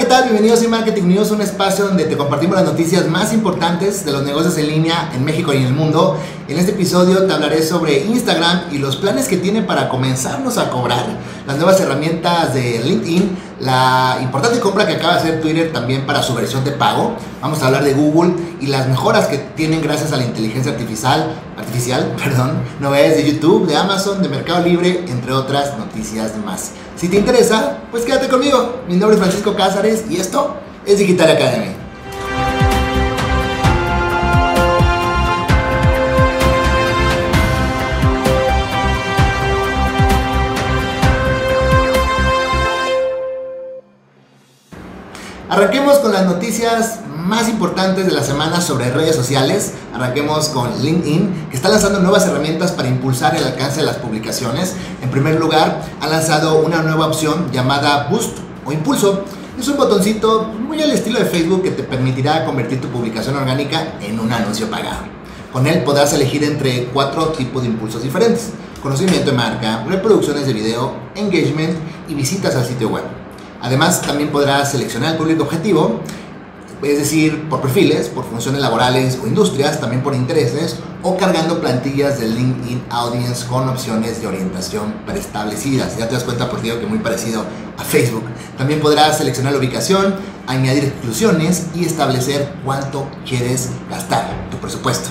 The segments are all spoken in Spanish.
¿qué tal? Bienvenidos a Marketing News, un espacio donde te compartimos las noticias más importantes de los negocios en línea en México y en el mundo. En este episodio te hablaré sobre Instagram y los planes que tiene para comenzarnos a cobrar, las nuevas herramientas de LinkedIn, la importante compra que acaba de hacer Twitter también para su versión de pago. Vamos a hablar de Google y las mejoras que tienen gracias a la inteligencia artificial, artificial, perdón, novedades de YouTube, de Amazon, de Mercado Libre, entre otras noticias más. Si te interesa, pues quédate conmigo. Mi nombre es Francisco Cázares y esto es Digital Academy. Arranquemos con las noticias más importantes de la semana sobre redes sociales. Arranquemos con LinkedIn, que está lanzando nuevas herramientas para impulsar el alcance de las publicaciones. En primer lugar, ha lanzado una nueva opción llamada Boost o Impulso. Es un botoncito muy al estilo de Facebook que te permitirá convertir tu publicación orgánica en un anuncio pagado. Con él podrás elegir entre cuatro tipos de impulsos diferentes. Conocimiento de marca, reproducciones de video, engagement y visitas al sitio web. Además, también podrás seleccionar el público objetivo, es decir, por perfiles, por funciones laborales o industrias, también por intereses, o cargando plantillas de LinkedIn Audience con opciones de orientación preestablecidas. Ya te das cuenta, por digo, que muy parecido a Facebook. También podrás seleccionar la ubicación, añadir exclusiones y establecer cuánto quieres gastar, tu presupuesto.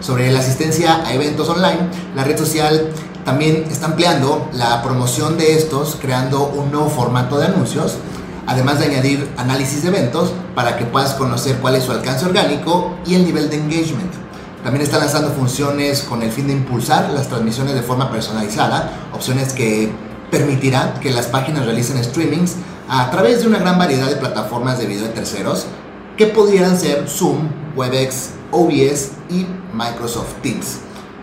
Sobre la asistencia a eventos online, la red social también está ampliando la promoción de estos, creando un nuevo formato de anuncios, además de añadir análisis de eventos para que puedas conocer cuál es su alcance orgánico y el nivel de engagement. También está lanzando funciones con el fin de impulsar las transmisiones de forma personalizada, opciones que permitirán que las páginas realicen streamings a través de una gran variedad de plataformas de video de terceros que pudieran ser Zoom, WebEx, OBS y Microsoft Teams.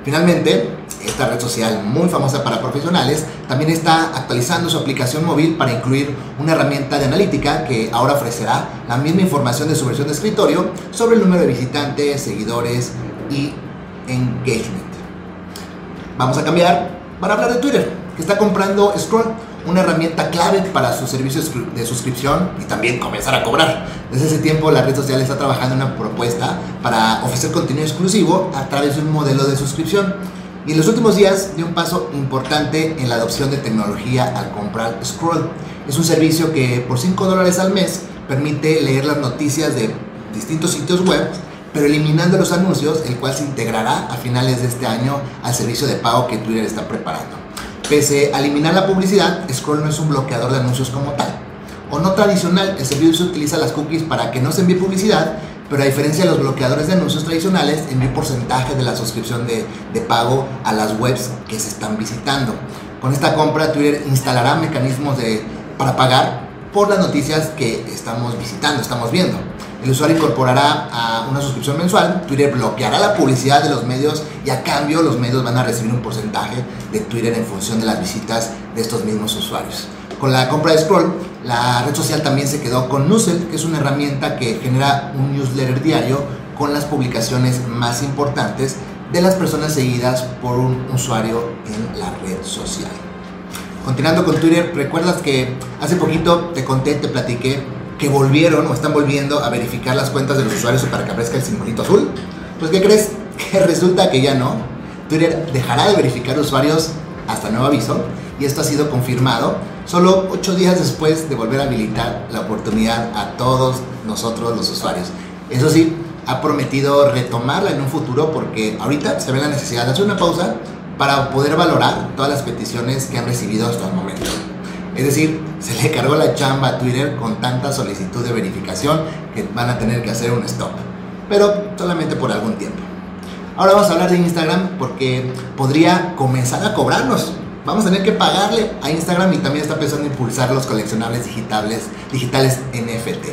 Finalmente, esta red social muy famosa para profesionales también está actualizando su aplicación móvil para incluir una herramienta de analítica que ahora ofrecerá la misma información de su versión de escritorio sobre el número de visitantes, seguidores y engagement. Vamos a cambiar para hablar de Twitter, que está comprando Scroll, una herramienta clave para sus servicios de suscripción y también comenzar a cobrar. Desde ese tiempo la red social está trabajando en una propuesta para ofrecer contenido exclusivo a través de un modelo de suscripción. Y en los últimos días dio un paso importante en la adopción de tecnología al comprar Scroll. Es un servicio que por 5 dólares al mes permite leer las noticias de distintos sitios web, pero eliminando los anuncios, el cual se integrará a finales de este año al servicio de pago que Twitter está preparando. Pese a eliminar la publicidad, Scroll no es un bloqueador de anuncios como tal. O no tradicional, el servicio utiliza las cookies para que no se envíe publicidad, pero a diferencia de los bloqueadores de anuncios tradicionales, envía un porcentaje de la suscripción de, de, pago a las webs que se están visitando. Con esta compra, Twitter instalará mecanismos de, para pagar por las noticias que estamos visitando, estamos viendo. El usuario incorporará a una suscripción mensual, Twitter bloqueará la publicidad de los medios y a cambio los medios van a recibir un porcentaje de Twitter en función de las visitas de estos mismos usuarios. Con la compra de Scroll, la red social también se quedó con Newslet, que es una herramienta que genera un newsletter diario con las publicaciones más importantes de las personas seguidas por un usuario en la red social. Continuando con Twitter, ¿recuerdas que hace poquito te conté, te platiqué que volvieron o están volviendo a verificar las cuentas de los usuarios para que aparezca el simbolito azul? Pues ¿qué crees? Que resulta que ya no. Twitter dejará de verificar usuarios hasta nuevo aviso y esto ha sido confirmado solo ocho días después de volver a habilitar la oportunidad a todos nosotros los usuarios. Eso sí, ha prometido retomarla en un futuro porque ahorita se ve la necesidad de hacer una pausa para poder valorar todas las peticiones que han recibido hasta el momento. Es decir, se le cargó la chamba a Twitter con tanta solicitud de verificación que van a tener que hacer un stop, pero solamente por algún tiempo. Ahora vamos a hablar de Instagram porque podría comenzar a cobrarnos. Vamos a tener que pagarle a Instagram y también está pensando en impulsar los coleccionables digitales, digitales NFT.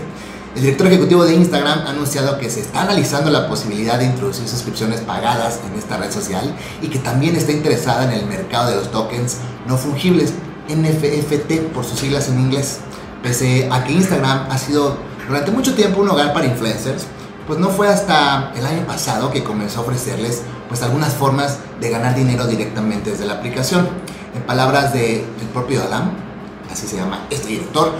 El director ejecutivo de Instagram ha anunciado que se está analizando la posibilidad de introducir suscripciones pagadas en esta red social y que también está interesada en el mercado de los tokens no fungibles, NFT por sus siglas en inglés. Pese a que Instagram ha sido durante mucho tiempo un hogar para influencers, pues no fue hasta el año pasado que comenzó a ofrecerles pues algunas formas de ganar dinero directamente desde la aplicación. En palabras del propio Adam, así se llama este director,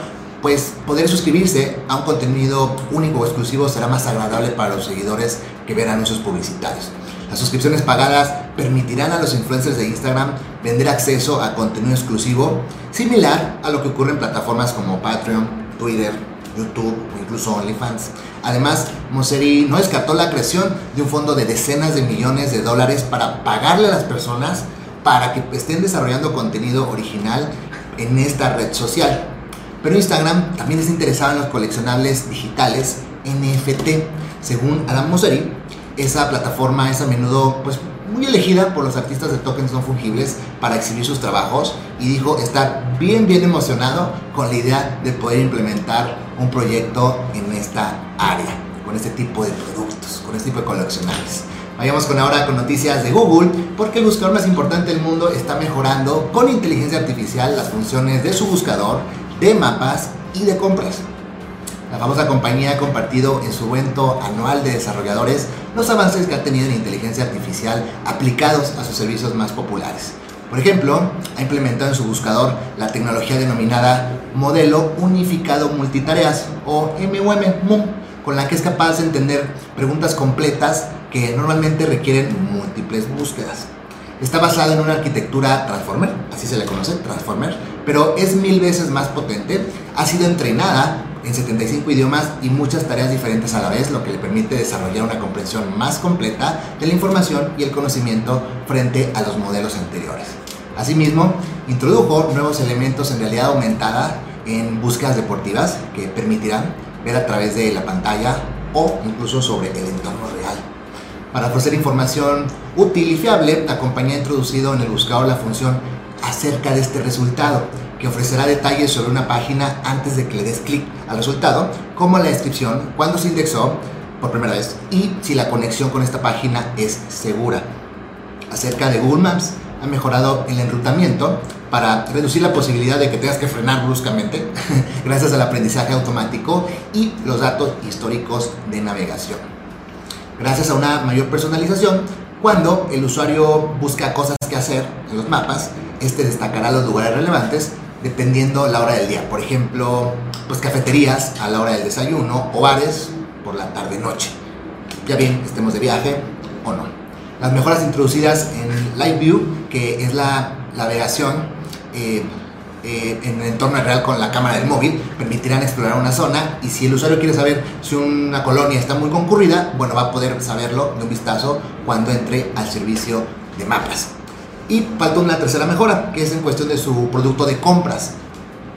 pues poder suscribirse a un contenido único o exclusivo será más agradable para los seguidores que ver anuncios publicitarios. Las suscripciones pagadas permitirán a los influencers de Instagram vender acceso a contenido exclusivo, similar a lo que ocurre en plataformas como Patreon, Twitter, YouTube o incluso OnlyFans. Además, Moseri no descartó la creación de un fondo de decenas de millones de dólares para pagarle a las personas para que estén desarrollando contenido original en esta red social. Pero Instagram también es interesado en los coleccionables digitales NFT. Según Adam Mosseri, esa plataforma es a menudo pues, muy elegida por los artistas de tokens no fungibles para exhibir sus trabajos y dijo estar bien bien emocionado con la idea de poder implementar un proyecto en esta área, con este tipo de productos, con este tipo de coleccionables. Vayamos con ahora con noticias de Google, porque el buscador más importante del mundo está mejorando con inteligencia artificial las funciones de su buscador, de mapas y de compras. La famosa compañía ha compartido en su evento anual de desarrolladores los avances que ha tenido en inteligencia artificial aplicados a sus servicios más populares. Por ejemplo, ha implementado en su buscador la tecnología denominada Modelo Unificado Multitareas o MUM, con la que es capaz de entender preguntas completas que normalmente requieren múltiples búsquedas. Está basado en una arquitectura Transformer, así se le conoce, Transformer, pero es mil veces más potente. Ha sido entrenada en 75 idiomas y muchas tareas diferentes a la vez, lo que le permite desarrollar una comprensión más completa de la información y el conocimiento frente a los modelos anteriores. Asimismo, introdujo nuevos elementos en realidad aumentada en búsquedas deportivas que permitirán ver a través de la pantalla o incluso sobre el entorno real. Para ofrecer información útil y fiable, la compañía ha introducido en el buscador la función acerca de este resultado, que ofrecerá detalles sobre una página antes de que le des clic al resultado, como la descripción, cuándo se indexó por primera vez y si la conexión con esta página es segura. Acerca de Google Maps, ha mejorado el enrutamiento para reducir la posibilidad de que tengas que frenar bruscamente gracias al aprendizaje automático y los datos históricos de navegación gracias a una mayor personalización. Cuando el usuario busca cosas que hacer en los mapas, este destacará los lugares relevantes dependiendo la hora del día. Por ejemplo, pues cafeterías a la hora del desayuno o bares por la tarde-noche. Ya bien, estemos de viaje o no. Las mejoras introducidas en Live View, que es la navegación eh, eh, en el entorno real con la cámara del móvil permitirán explorar una zona y si el usuario quiere saber si una colonia está muy concurrida, bueno, va a poder saberlo de un vistazo cuando entre al servicio de mapas. Y falta una tercera mejora, que es en cuestión de su producto de compras.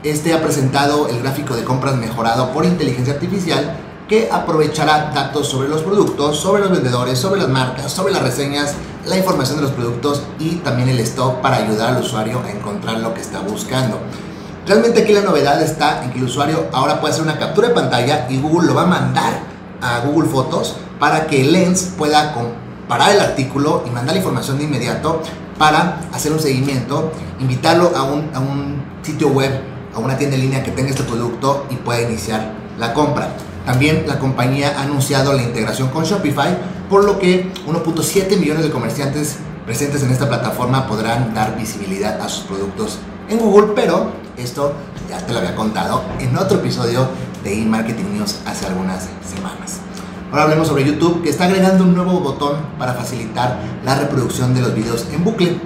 Este ha presentado el gráfico de compras mejorado por inteligencia artificial que aprovechará datos sobre los productos, sobre los vendedores, sobre las marcas, sobre las reseñas, la información de los productos y también el stock para ayudar al usuario a encontrar lo que está buscando. Realmente aquí la novedad está en que el usuario ahora puede hacer una captura de pantalla y Google lo va a mandar a Google Fotos para que Lens pueda comparar el artículo y mandar la información de inmediato para hacer un seguimiento, invitarlo a un, a un sitio web, a una tienda en línea que tenga este producto y pueda iniciar la compra. También la compañía ha anunciado la integración con Shopify, por lo que 1.7 millones de comerciantes presentes en esta plataforma podrán dar visibilidad a sus productos en Google, pero esto ya te lo había contado en otro episodio de eMarketing News hace algunas semanas. Ahora hablemos sobre YouTube, que está agregando un nuevo botón para facilitar la reproducción de los videos en bucle.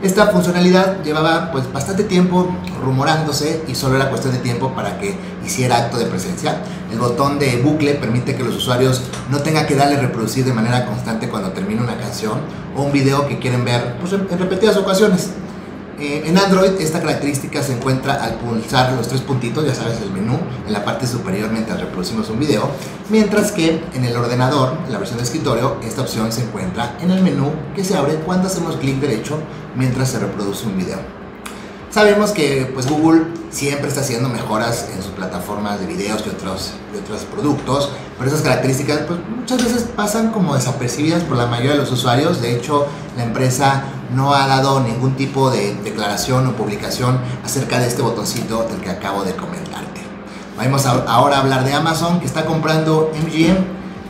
Esta funcionalidad llevaba pues bastante tiempo rumorándose y solo era cuestión de tiempo para que hiciera acto de presencia. El botón de bucle permite que los usuarios no tengan que darle reproducir de manera constante cuando termina una canción o un video que quieren ver pues, en repetidas ocasiones. Eh, en Android esta característica se encuentra al pulsar los tres puntitos, ya sabes, el menú en la parte superior mientras reproducimos un video, mientras que en el ordenador, en la versión de escritorio, esta opción se encuentra en el menú que se abre cuando hacemos clic derecho mientras se reproduce un video. Sabemos que pues, Google siempre está haciendo mejoras en sus plataformas de videos y otros, otros productos, pero esas características pues, muchas veces pasan como desapercibidas por la mayoría de los usuarios. De hecho, la empresa no ha dado ningún tipo de declaración o publicación acerca de este botoncito del que acabo de comentarte. Vamos ahora a hablar de Amazon, que está comprando MGM.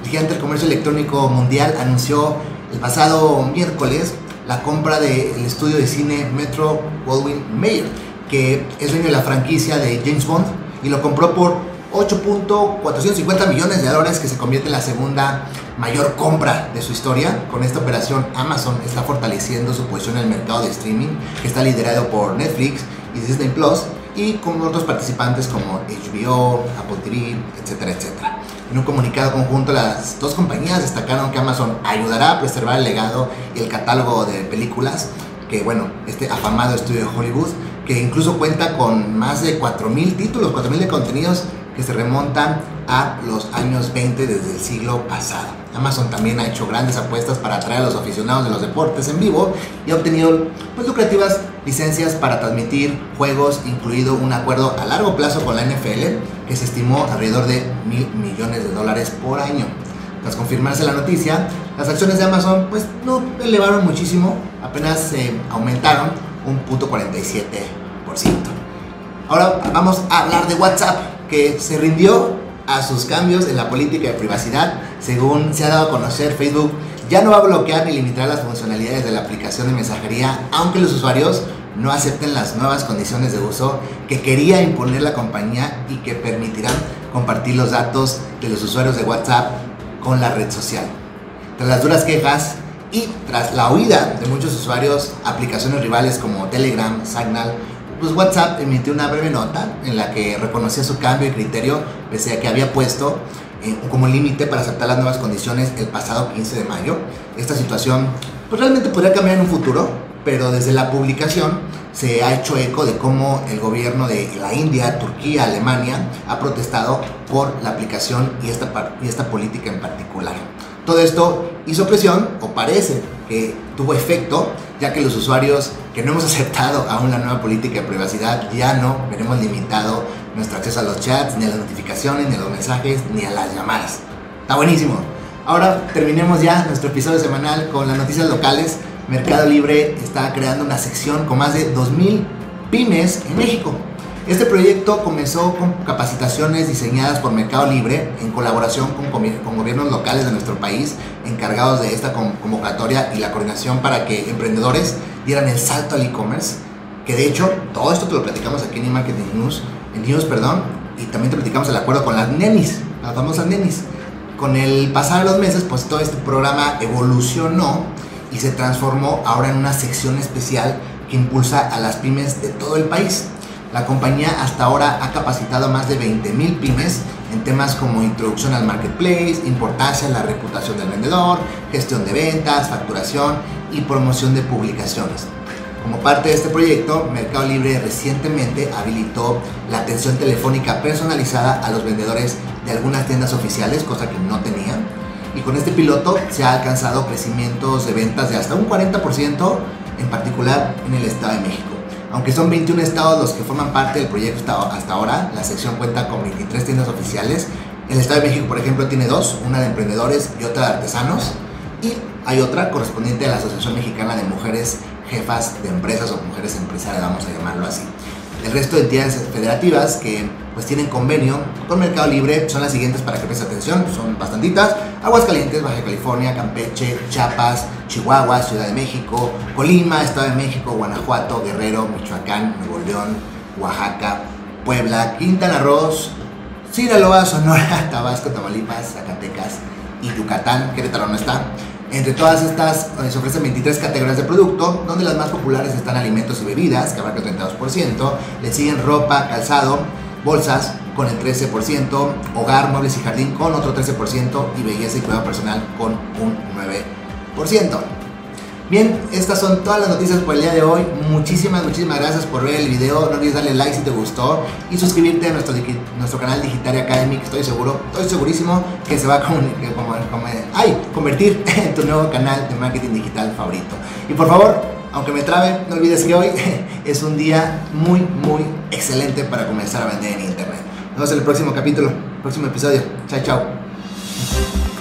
El gigante del comercio electrónico mundial anunció el pasado miércoles la compra del estudio de cine Metro Goldwyn Mayer, que es dueño de la franquicia de James Bond y lo compró por 8.450 millones de dólares que se convierte en la segunda mayor compra de su historia. Con esta operación Amazon está fortaleciendo su posición en el mercado de streaming que está liderado por Netflix y Disney Plus y con otros participantes como HBO, Apple TV, etcétera, etcétera. En un comunicado conjunto, las dos compañías destacaron que Amazon ayudará a preservar el legado y el catálogo de películas que, bueno, este afamado estudio de Hollywood, que incluso cuenta con más de 4.000 títulos, 4.000 de contenidos que se remontan a los años 20 desde el siglo pasado. Amazon también ha hecho grandes apuestas para atraer a los aficionados de los deportes en vivo y ha obtenido pues, lucrativas licencias para transmitir juegos, incluido un acuerdo a largo plazo con la NFL que se estimó alrededor de mil millones de dólares por año. Tras confirmarse la noticia, las acciones de Amazon pues no elevaron muchísimo, apenas se aumentaron un punto 47%. Ahora vamos a hablar de WhatsApp que se rindió a sus cambios en la política de privacidad. Según se ha dado a conocer, Facebook ya no va a bloquear ni limitar las funcionalidades de la aplicación de mensajería, aunque los usuarios no acepten las nuevas condiciones de uso que quería imponer la compañía y que permitirán compartir los datos de los usuarios de WhatsApp con la red social. Tras las duras quejas y tras la huida de muchos usuarios, aplicaciones rivales como Telegram, Signal, pues WhatsApp emitió una breve nota en la que reconocía su cambio de criterio, pese a que había puesto eh, como límite para aceptar las nuevas condiciones el pasado 15 de mayo. Esta situación pues realmente podría cambiar en un futuro, pero desde la publicación se ha hecho eco de cómo el gobierno de la India, Turquía, Alemania ha protestado por la aplicación y esta, y esta política en particular. Todo esto hizo presión, o parece que tuvo efecto, ya que los usuarios que no hemos aceptado aún la nueva política de privacidad ya no veremos limitado nuestro acceso a los chats, ni a las notificaciones, ni a los mensajes, ni a las llamadas. Está buenísimo. Ahora terminemos ya nuestro episodio semanal con las noticias locales. Mercado Libre está creando una sección con más de 2.000 pymes en México. Este proyecto comenzó con capacitaciones diseñadas por Mercado Libre en colaboración con, con gobiernos locales de nuestro país encargados de esta convocatoria y la coordinación para que emprendedores dieran el salto al e-commerce. Que de hecho, todo esto te lo platicamos aquí en e-marketing news, en news, perdón, y también te platicamos el acuerdo con las nenis, las famosas nenis. Con el pasar de los meses, pues todo este programa evolucionó y se transformó ahora en una sección especial que impulsa a las pymes de todo el país. La compañía hasta ahora ha capacitado a más de 20.000 pymes en temas como introducción al marketplace, importancia en la reputación del vendedor, gestión de ventas, facturación y promoción de publicaciones. Como parte de este proyecto, Mercado Libre recientemente habilitó la atención telefónica personalizada a los vendedores de algunas tiendas oficiales, cosa que no tenían. Y con este piloto se ha alcanzado crecimientos de ventas de hasta un 40%, en particular en el Estado de México. Aunque son 21 estados los que forman parte del proyecto hasta ahora, la sección cuenta con 23 tiendas oficiales. El Estado de México, por ejemplo, tiene dos, una de emprendedores y otra de artesanos. Y hay otra correspondiente a la Asociación Mexicana de Mujeres Jefas de Empresas o Mujeres Empresarias, vamos a llamarlo así. El resto de entidades federativas que pues tienen convenio con Mercado Libre son las siguientes para que prestes atención, son bastantitas. Aguascalientes, Baja California, Campeche, Chiapas, Chihuahua, Ciudad de México, Colima, Estado de México, Guanajuato, Guerrero, Michoacán, Nuevo León, Oaxaca, Puebla, Quintana Roo, Sinaloa, Sonora, Tabasco, Tamaulipas, Zacatecas y Yucatán. Querétaro no está. Entre todas estas eh, se ofrecen 23 categorías de producto, donde las más populares están alimentos y bebidas, que abarca el 32%, le siguen ropa, calzado, bolsas con el 13%, hogar, muebles y jardín con otro 13% y belleza y cuidado personal con un 9%. Bien, estas son todas las noticias por el día de hoy. Muchísimas, muchísimas gracias por ver el video. No olvides darle like si te gustó y suscribirte a nuestro, canal Digital Academy, que estoy seguro, estoy segurísimo que se va a convertir en tu nuevo canal de marketing digital favorito. Y por favor, aunque me trabe, no olvides que hoy es un día muy, muy excelente para comenzar a vender en internet. Nos vemos en el próximo capítulo, próximo episodio. Chao, chao.